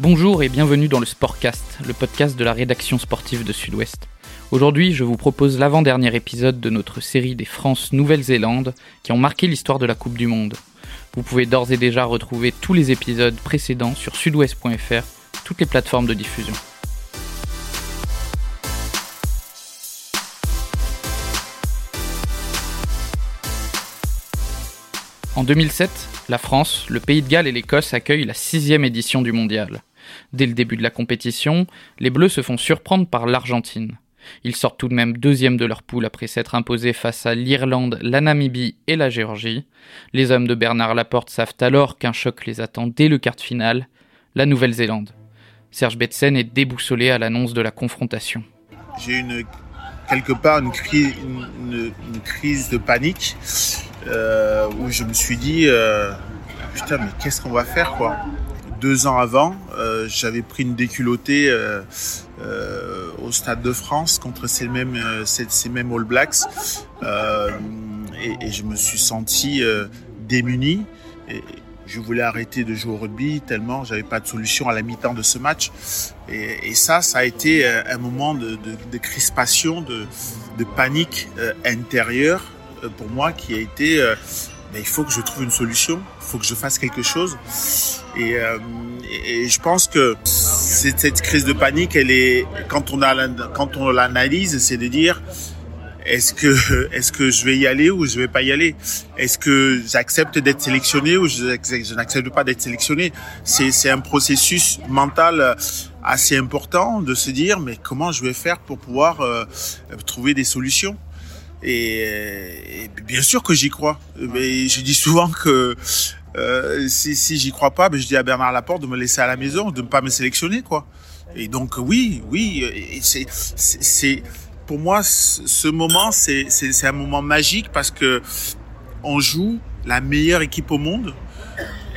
Bonjour et bienvenue dans le Sportcast, le podcast de la rédaction sportive de Sud-Ouest. Aujourd'hui, je vous propose l'avant-dernier épisode de notre série des France-Nouvelle-Zélande qui ont marqué l'histoire de la Coupe du Monde. Vous pouvez d'ores et déjà retrouver tous les épisodes précédents sur sudouest.fr, toutes les plateformes de diffusion. En 2007, la France, le Pays de Galles et l'Écosse accueillent la sixième édition du mondial. Dès le début de la compétition, les Bleus se font surprendre par l'Argentine. Ils sortent tout de même deuxième de leur poule après s'être imposés face à l'Irlande, la Namibie et la Géorgie. Les hommes de Bernard Laporte savent alors qu'un choc les attend dès le quart de finale, la Nouvelle-Zélande. Serge Betsen est déboussolé à l'annonce de la confrontation. J'ai une quelque part une, crise, de panique euh, où je me suis dit euh, putain mais qu'est-ce qu'on va faire quoi? Deux ans avant euh, j'avais pris une déculottée au stade de France contre ces mêmes ces, mêmes All Blacks et, je me suis senti démuni et, je voulais arrêter de jouer au rugby tellement j'avais pas de solution à la mi-temps de ce match. Et, ça, ça a été un moment de, crispation, de, panique euh, intérieure euh, pour moi qui a été euh, il faut que je trouve une solution, il faut que je fasse quelque chose. Et, euh, et je pense que cette crise de panique, elle est quand on a quand on l'analyse, c'est de dire est-ce que est-ce que je vais y aller ou je vais pas y aller? Est-ce que j'accepte d'être sélectionné ou je, je n'accepte pas d'être sélectionné? C'est c'est un processus mental assez important de se dire mais comment je vais faire pour pouvoir euh, trouver des solutions? Et, et, bien sûr que j'y crois. Mais je dis souvent que euh, si, j'y crois pas, ben je dis à Bernard Laporte de me laisser à la maison, de ne pas me sélectionner quoi. Et donc oui, oui, c'est c'est pour moi, ce moment, c'est un moment magique parce que on joue la meilleure équipe au monde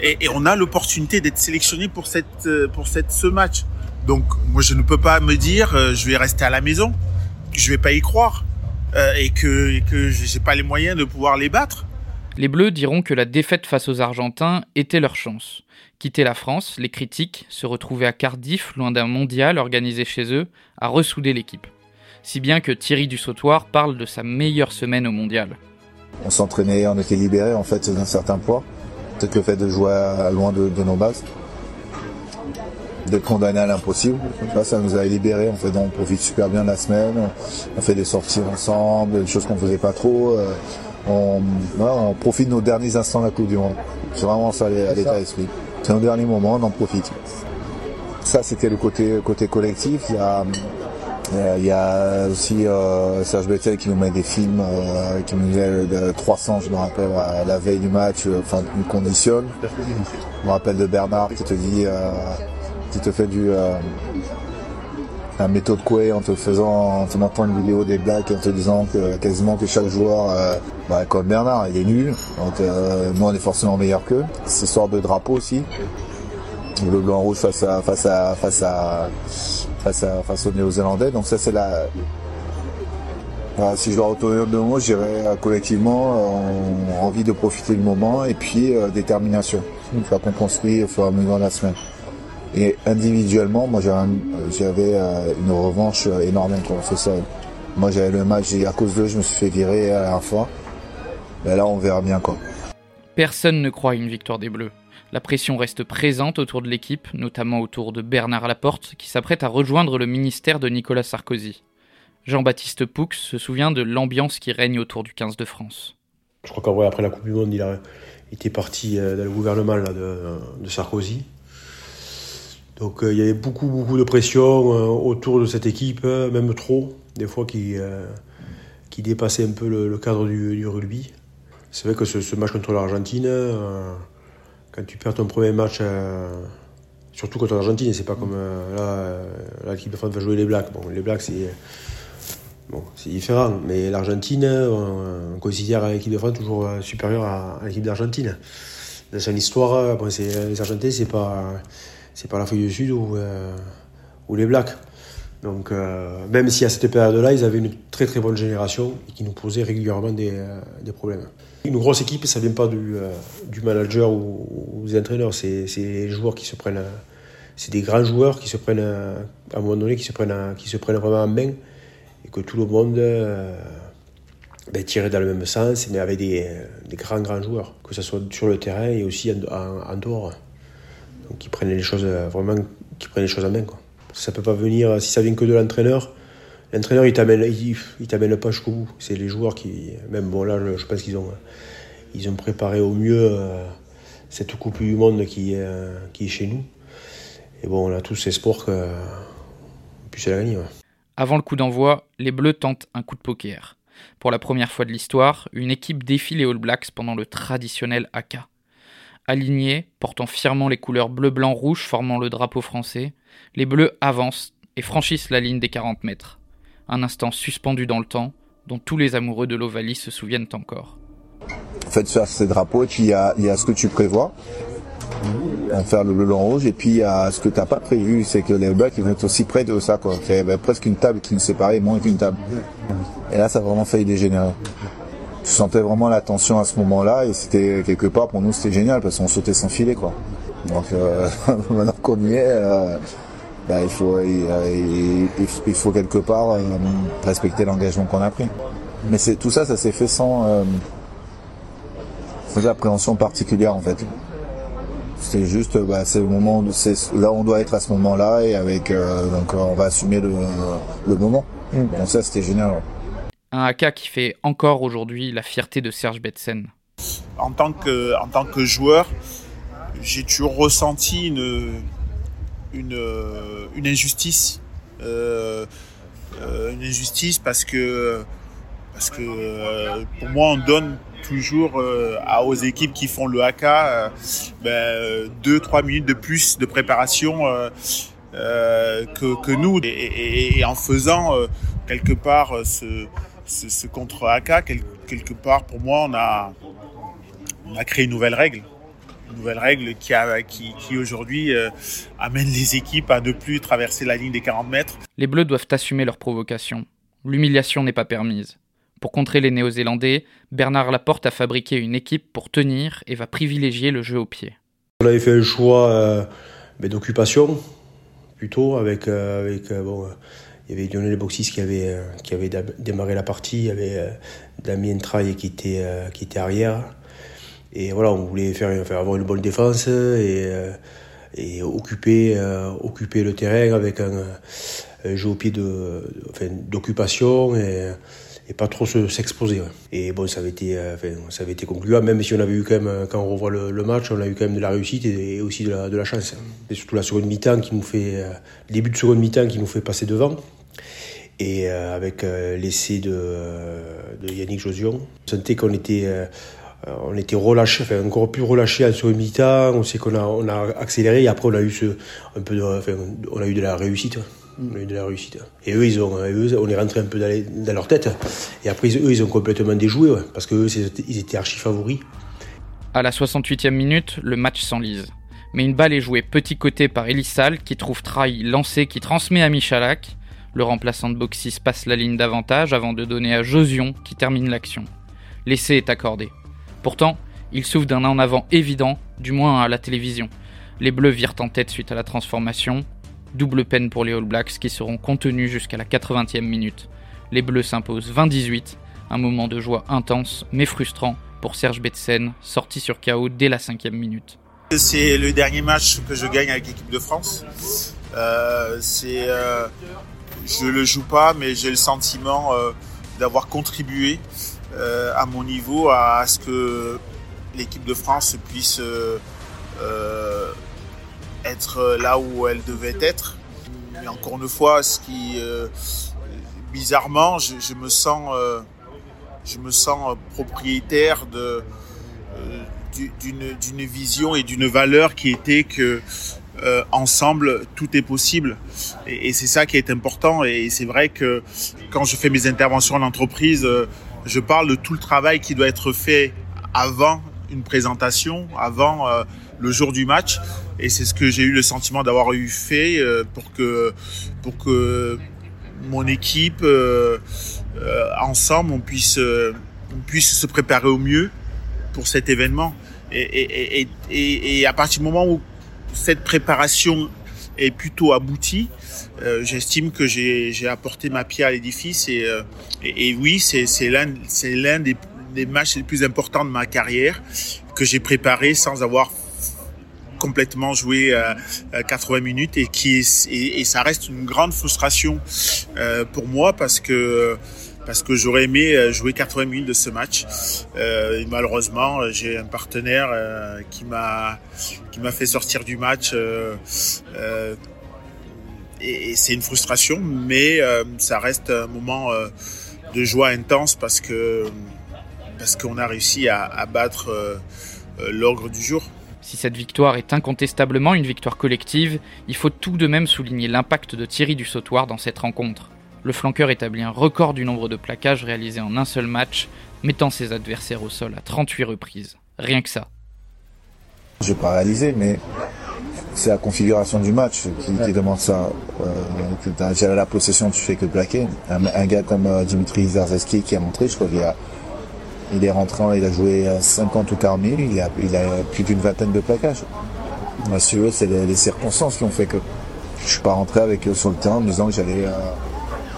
et, on a l'opportunité d'être sélectionné pour ce match. Donc moi, je ne peux pas me dire euh, je vais rester à la maison, je vais pas y croire euh, et que et que j'ai pas les moyens de pouvoir les battre. Les Bleus diront que la défaite face aux Argentins était leur chance. Quitter la France, les critiques, se retrouver à Cardiff, loin d'un mondial organisé chez eux, a ressouder l'équipe si bien que Thierry Dussautoir parle de sa meilleure semaine au mondial. On s'entraînait, on était libéré en fait d'un certain poids, peut-être le fait de jouer loin de, nos bases, d'être condamné à l'impossible. ça nous a libérés, on, fait, on profite super bien de la semaine, on fait des sorties ensemble, des choses qu'on faisait pas trop. Euh, on, on, profite de nos derniers instants de la Coupe du Monde. C'est vraiment ça l'état d'esprit. C'est nos derniers moments, on en profite. Ça, c'était le côté, côté collectif. Il y a, il y a aussi euh, Serge Bettel qui nous met des films, euh, qui nous met de 300, je me rappelle, à la veille du match, enfin, nous conditionne. Je me rappelle de Bernard qui te dit, qui te fait du un méthode Coué en te faisant, en te montrant une vidéo des Blacks et en te disant que quasiment que chaque joueur, bah, comme Bernard, il est nul. Donc nous on est forcément meilleur qu'eux. C'est histoire de drapeau aussi. Le blanc rouge face à face à face à face, à, face aux Néo-Zélandais. Donc ça c'est la... si je dois retourner de mots, je dirais euh, collectivement euh, envie de profiter du moment et puis euh, détermination. Une fois qu'on construit au fur et à mesure de la semaine. Et individuellement, moi j'avais une revanche énorme contre ça. Moi j'avais le match, à cause de je me suis fait virer à la fois. Mais là on verra bien quoi. Personne ne croit à une victoire des Bleus. La pression reste présente autour de l'équipe, notamment autour de Bernard Laporte, qui s'apprête à rejoindre le ministère de Nicolas Sarkozy. Jean-Baptiste Poux se souvient de l'ambiance qui règne autour du 15 de France. Je crois qu'en vrai, après la Coupe du Monde, il, a, était parti euh, dans le gouvernement de, Sarkozy. Donc euh, il y avait beaucoup, beaucoup de pression euh, autour de cette équipe, même trop, des fois qui, qui dépassait un peu le, cadre du, rugby. C'est vrai que ce, match contre l'Argentine, quand tu perds ton premier match, euh, surtout contre l'Argentine, c'est pas comme euh, là, euh, l'équipe de France va jouer les Blacks. Bon, les Blacks, c'est bon, différent, mais l'Argentine, on, considère l'équipe de France toujours supérieure à, l'équipe d'Argentine. Dans son histoire, bon, les Argentins, c'est pas, c'est pas la feuille du Sud ou, ou les Blacks. Donc, même si à cette période-là, ils avaient une très très bonne génération et qui nous posait régulièrement des, des problèmes. Une grosse équipe, ça vient pas du, euh, manager ou, des entraîneurs, c'est les joueurs qui se prennent, c'est des grands joueurs qui se prennent à, un moment donné qui se prennent qui se prennent vraiment en main et que tout le monde euh, ben, tirait dans le même sens mais avec des, grands grands joueurs que ce soit sur le terrain et aussi en, dehors donc qui prennent les choses vraiment qui prennent les choses en main quoi. ça peut pas venir si ça vient que de l'entraîneur l'entraîneur il t'amène il, t'amène pas jusqu'au bout c'est les joueurs qui même bon là je pense qu'ils ont ils ont préparé au mieux euh, cette Coupe du Monde qui, euh, qui est chez nous. Et bon, on a tous espoir qu'on puisse la gagner. Avant le coup d'envoi, les Bleus tentent un coup de poker. Pour la première fois de l'histoire, une équipe défie les All Blacks pendant le traditionnel AK. Alignés, portant fièrement les couleurs bleu-blanc-rouge formant le drapeau français, les Bleus avancent et franchissent la ligne des 40 mètres. Un instant suspendu dans le temps, dont tous les amoureux de l'Ovalie se souviennent encore. En fait, faire ces drapeaux, et puis il y a, ce que tu prévois, faire le bleu, blanc, rouge, et puis a ce que tu n'as pas prévu, c'est que les Blacks vont être aussi près de ça, quoi. Y avait presque une table qui nous séparait, moins qu'une table. Et là, ça a vraiment failli dégénérer. Tu sentais vraiment la tension à ce moment-là, et c'était quelque part pour nous c'était génial parce qu'on sautait sans filet, quoi. Donc euh, maintenant qu'on y est, euh, bah, il faut il, faut quelque part euh, respecter l'engagement qu'on a pris. Mais c'est tout ça, ça s'est fait sans des appréhensions particulières en fait. C'est juste, bah, c'est le moment, c'est là on doit être à ce moment-là et avec euh, donc on va assumer le, le moment. Mm. Donc ça c'était génial. Un AK qui fait encore aujourd'hui la fierté de Serge Betsen. En tant que en tant que joueur, j'ai toujours ressenti une une, injustice, euh, euh, une injustice parce que parce que pour moi on donne toujours euh, aux équipes qui font le AK euh, ben, deux trois minutes de plus de préparation euh, que, que, nous et, en faisant quelque part ce, ce, contre AK quelque part pour moi on a on a créé une nouvelle règle une nouvelle règle qui, a, qui, qui aujourd'hui amène les équipes à ne plus traverser la ligne des 40 mètres. Les Bleus doivent assumer leur provocation. L'humiliation n'est pas permise. Pour contrer les Néo-Zélandais, Bernard Laporte a fabriqué une équipe pour tenir et va privilégier le jeu au pied. On avait fait un choix euh, d'occupation, plutôt, avec, euh, avec euh, bon, il y avait Lionel Boxis qui avait, qui avait démarré la partie, il y avait Damien Traille qui était, qui était arrière. Et voilà, on voulait faire, faire avoir une bonne défense et, et occuper, occuper le terrain avec un, jeu au pied d'occupation. Enfin, et, et pas trop s'exposer. Et bon, ça avait été, euh, ça avait été concluant, même si on avait eu quand même, euh, quand on revoit le, match, on a eu quand même de la réussite et, aussi de la, de la chance. Et surtout la seconde mi-temps qui nous fait, euh, le début de seconde mi-temps qui nous fait passer devant. Et avec l'essai de, de, Yannick Josion, on sentait qu'on était, on était relâché, enfin encore plus relâché en seconde mi-temps. On sait qu'on a, on a accéléré et après on a eu ce, un peu de, enfin, on a eu de la réussite. On a eu de la réussite. Et eux, ils ont, eux, on est rentré un peu dans, leur tête. Et après, eux, ils ont complètement déjoué, parce qu'eux, ils étaient archi favoris. À la 68e minute, le match s'enlise. Mais une balle est jouée petit côté par Elissal, qui trouve Trahi lancé, qui transmet à Michalak. Le remplaçant de Boxis passe la ligne d'avantage avant de donner à Josion, qui termine l'action. L'essai est accordé. Pourtant, il souffre d'un en avant évident, du moins à la télévision. Les Bleus virent en tête suite à la transformation, Double peine pour les All Blacks qui seront contenus jusqu'à la 80e minute. Les Bleus s'imposent 20-18, un moment de joie intense mais frustrant pour Serge Betsen, sorti sur KO dès la 5e minute. C'est le dernier match que je gagne avec l'équipe de France. Euh, c'est, euh, je le joue pas, mais j'ai le sentiment euh, d'avoir contribué euh, à mon niveau à ce que l'équipe de France puisse être là où elle devait être. Mais encore une fois, ce qui euh, bizarrement, je, me sens, euh, je me sens propriétaire de euh, d'une vision et d'une valeur qui était que euh, ensemble tout est possible et, c'est ça qui est important et c'est vrai que quand je fais mes interventions en entreprise je parle de tout le travail qui doit être fait avant une présentation avant le jour du match. Et c'est ce que j'ai eu le sentiment d'avoir eu fait euh, pour que, pour que mon équipe, euh, euh, ensemble, on puisse, on puisse se préparer au mieux pour cet événement. Et, et, et, et, à partir du moment où cette préparation est plutôt abouti. Euh, j'estime que j'ai apporté ma pierre à l'édifice et, euh, oui, c'est l'un des, matchs les plus importants de ma carrière que j'ai préparé sans avoir complètement joué 80 minutes et qui et, ça reste une grande frustration pour moi parce que parce que j'aurais aimé euh, jouer 80 minutes de ce match. Euh, malheureusement, euh, j'ai un partenaire qui m'a qui m'a fait sortir du match. et, c'est une frustration, mais ça reste un moment de joie intense parce que parce qu'on a réussi à, battre l'ogre du jour. Si cette victoire est incontestablement une victoire collective, il faut tout de même souligner l'impact de Thierry du dans cette rencontre le flanqueur établit un record du nombre de plaquages réalisés en un seul match, mettant ses adversaires au sol à 38 reprises. Rien que ça. Je n'ai pas réalisé, mais c'est la configuration du match qui, demande ça. Euh, J'avais la possession, tu fais que plaquer. Un, gars comme euh, Dimitri Zarzeski qui a montré, je crois qu'il il est rentré, il a joué 50 ou 40 000, il a, plus d'une vingtaine de plaquages. c'est les, circonstances qui ont fait que je suis pas rentré avec eux sur le terrain en me disant que j'allais euh,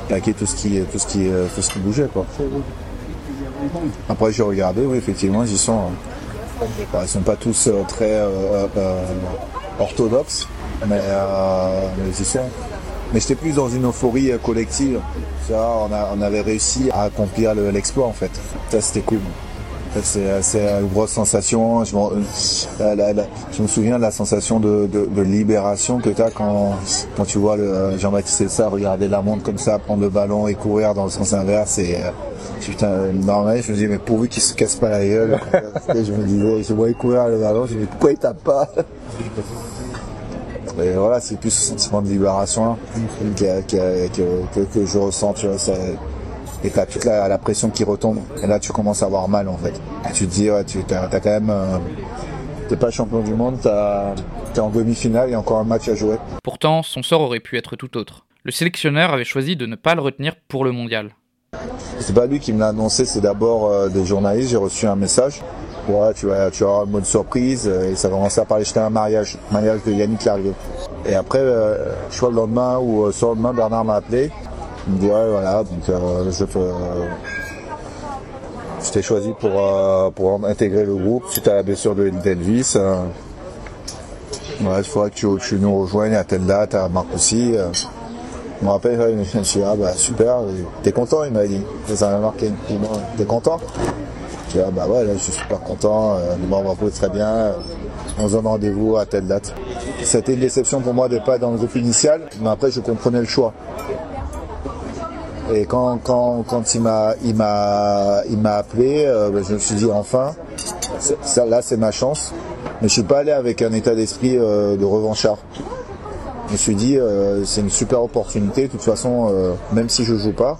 plaquer tout ce qui, tout ce qui, tout ce qui bougeait. Quoi. Après, j'ai regardé, oui, effectivement, ils sont. Ils ne sont pas tous euh, très euh, euh, orthodoxes, mais, ils sont. Mais j'étais plus dans une euphorie collective. Ça, on, a, on avait réussi à accomplir l'exploit en fait. Ça, c'était cool. C'est une grosse sensation. Je, je, me souviens de la sensation de, de, de libération que tu as quand, quand tu vois Jean-Baptiste ça regarder la montre comme ça, prendre le ballon et courir dans le sens inverse. Et, euh, putain, normal, je me dis, mais pourvu qu'il se casse pas la gueule. je me disais, je voyais courir le ballon, je me dis, pourquoi il tape pas? Et voilà, c'est plus ce sentiment de libération là, que, que, que, je ressens. Tu vois, et t'as toute la, pression qui retombe. Et là, tu commences à avoir mal en fait. tu te dis, ouais, tu as, quand même. Euh, t'es pas champion du monde, t'es en demi-finale, il y a encore un match à jouer. Pourtant, son sort aurait pu être tout autre. Le sélectionneur avait choisi de ne pas le retenir pour le mondial. C'est pas lui qui me l'a annoncé, c'est d'abord euh, des journalistes. J'ai reçu un message. Ouais, tu vas, tu auras une bonne surprise. Euh, et ça commencer à parler. J'étais un mariage, mariage de Yannick Larrieux. Et après, je crois le lendemain ou sur le lendemain, Bernard m'a appelé. Ouais, voilà, donc euh, je euh, j'étais choisi pour, euh, pour intégrer le groupe suite à la blessure de d'Elvis. Euh. ouais, il faudrait que tu, tu, nous rejoignes à telle date, à Marcoussis. Euh. Je me rappelle, je me dit, ah bah super, t'es content, il m'a dit. Ça m'a marqué. T'es content Je dis, ah bah ouais, là, je suis super content, euh, bon, on va très bien. On se donne rendez-vous à telle date. C'était une déception pour moi de pas être dans le groupe initial, mais après je comprenais le choix. Et quand, quand, quand il m'a il m'a il m'a appelé, euh, ben, je me suis dit enfin, ça, là c'est ma chance. Mais je suis pas allé avec un état d'esprit euh, de revanchard. Je me suis dit euh, c'est une super opportunité. De toute façon, même si je joue pas,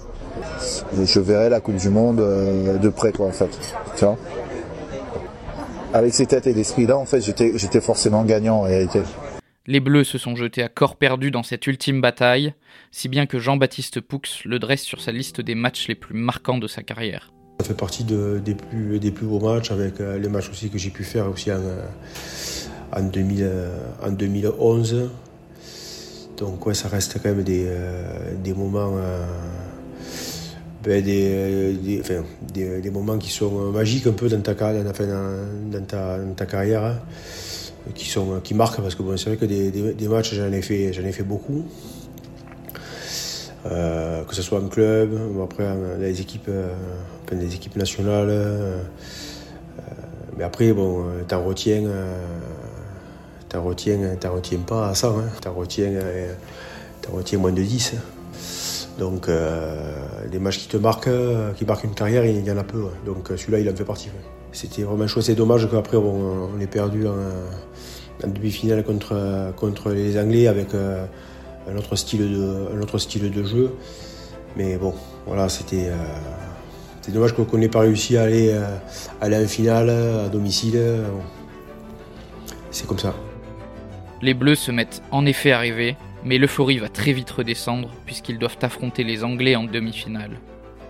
je verrai la Coupe du Monde de près quoi en fait. Tu vois? Avec ces têtes et d'esprit là, en fait, j'étais j'étais forcément gagnant en réalité. Les Bleus se sont jetés à corps perdu dans cette ultime bataille, si bien que Jean-Baptiste Poux le dresse sur sa liste des matchs les plus marquants de sa carrière. Ça fait partie des, plus, beaux matchs, avec euh, les matchs aussi que j'ai pu faire aussi en, euh, en, 2011. Donc ça reste quand même des, euh, moments... Ben, des, moments qui sont magiques un peu dans ta, carrière. Hein qui, sont, qui marquent parce que bon, c'est vrai que des, des, matchs, j'en ai, fait, j'en ai fait beaucoup. Euh, que ce soit en club, après les équipes, euh, les équipes nationales. Euh, mais après, bon, t'en retiens, t'en retiens, t'en retiens pas à ça, hein. t'en retiens, retiens moins de 10. Donc, les matchs qui te marquent, qui marquent une carrière, il y en a peu. Donc, celui-là, il en fait partie. C'était vraiment chouette. C'est dommage qu'après, bon, on ait perdu en, en demi-finale contre, contre les Anglais avec euh, un, autre style de, un autre style de jeu. Mais bon, voilà, c'était euh, dommage qu'on n'ait pas réussi à aller, euh, aller en finale à domicile. C'est comme ça. Les Bleus se mettent en effet à rêver, mais l'euphorie va très vite redescendre puisqu'ils doivent affronter les Anglais en demi-finale.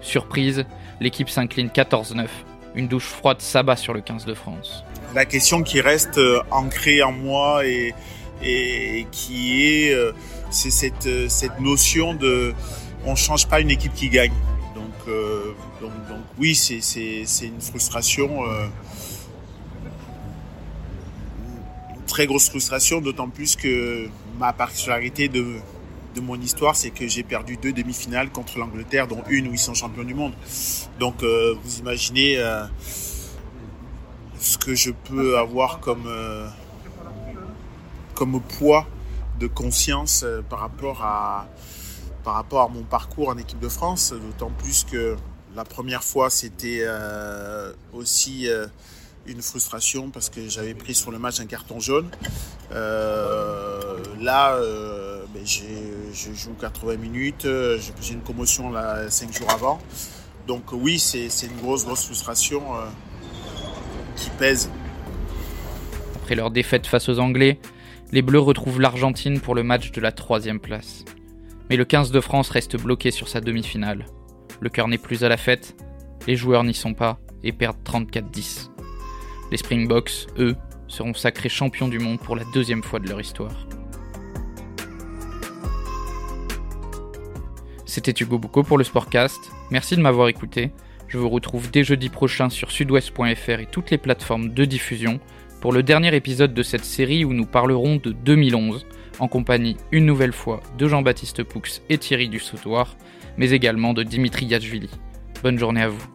Surprise, l'équipe s'incline 14-9. Une douche froide s'abat sur le 15 de France la question qui reste euh, ancrée en moi et, qui est, euh, c'est cette, cette notion de on change pas une équipe qui gagne. Donc, oui, c'est une frustration. une très grosse frustration, d'autant plus que ma particularité de, de mon histoire, c'est que j'ai perdu deux demi-finales contre l'Angleterre, dont une où ils sont champions du monde. Donc euh, vous imaginez euh, ce que je peux avoir comme, euh, poids de conscience par rapport à mon parcours en équipe de France, d'autant plus que la première fois c'était aussi une frustration parce que j'avais pris sur le match un carton jaune. là, ben, je joue 80 minutes, euh, j'ai une commotion là, 5 jours avant. Donc oui, c'est une grosse, grosse frustration euh, qui pèse. Après leur défaite face aux Anglais, les Bleus retrouvent l'Argentine pour le match de la troisième place. Mais le 15 de France reste bloqué sur sa demi-finale. Le cœur n'est plus à la fête, les joueurs n'y sont pas et perdent 34-10. Les Springboks, eux, seront sacrés champions du monde pour la deuxième fois de leur histoire. C'était Hugo Boucault pour le Sportcast. Merci de m'avoir écouté. Je vous retrouve dès jeudi prochain sur sudouest.fr et toutes les plateformes de diffusion pour le dernier épisode de cette série où nous parlerons de 2011, en compagnie une nouvelle fois de Jean-Baptiste Poux et Thierry Dussautoir, mais également de Dimitri Yachvili. Bonne journée à vous.